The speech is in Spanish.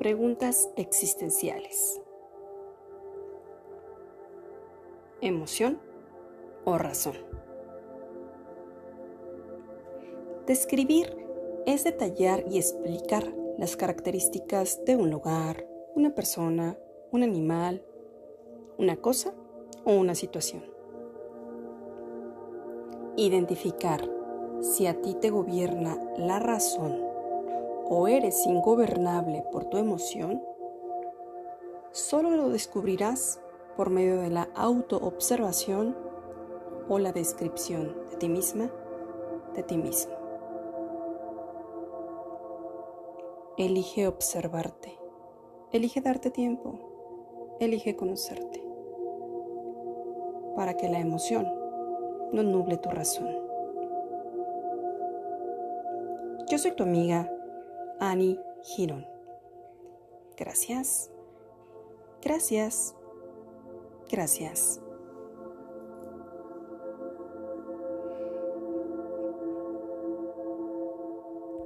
Preguntas existenciales. ¿Emoción o razón? Describir es detallar y explicar las características de un lugar, una persona, un animal, una cosa o una situación. Identificar si a ti te gobierna la razón o eres ingobernable por tu emoción, solo lo descubrirás por medio de la autoobservación o la descripción de ti misma, de ti mismo. Elige observarte, elige darte tiempo, elige conocerte, para que la emoción no nuble tu razón. Yo soy tu amiga Annie Girón. Gracias, gracias, gracias.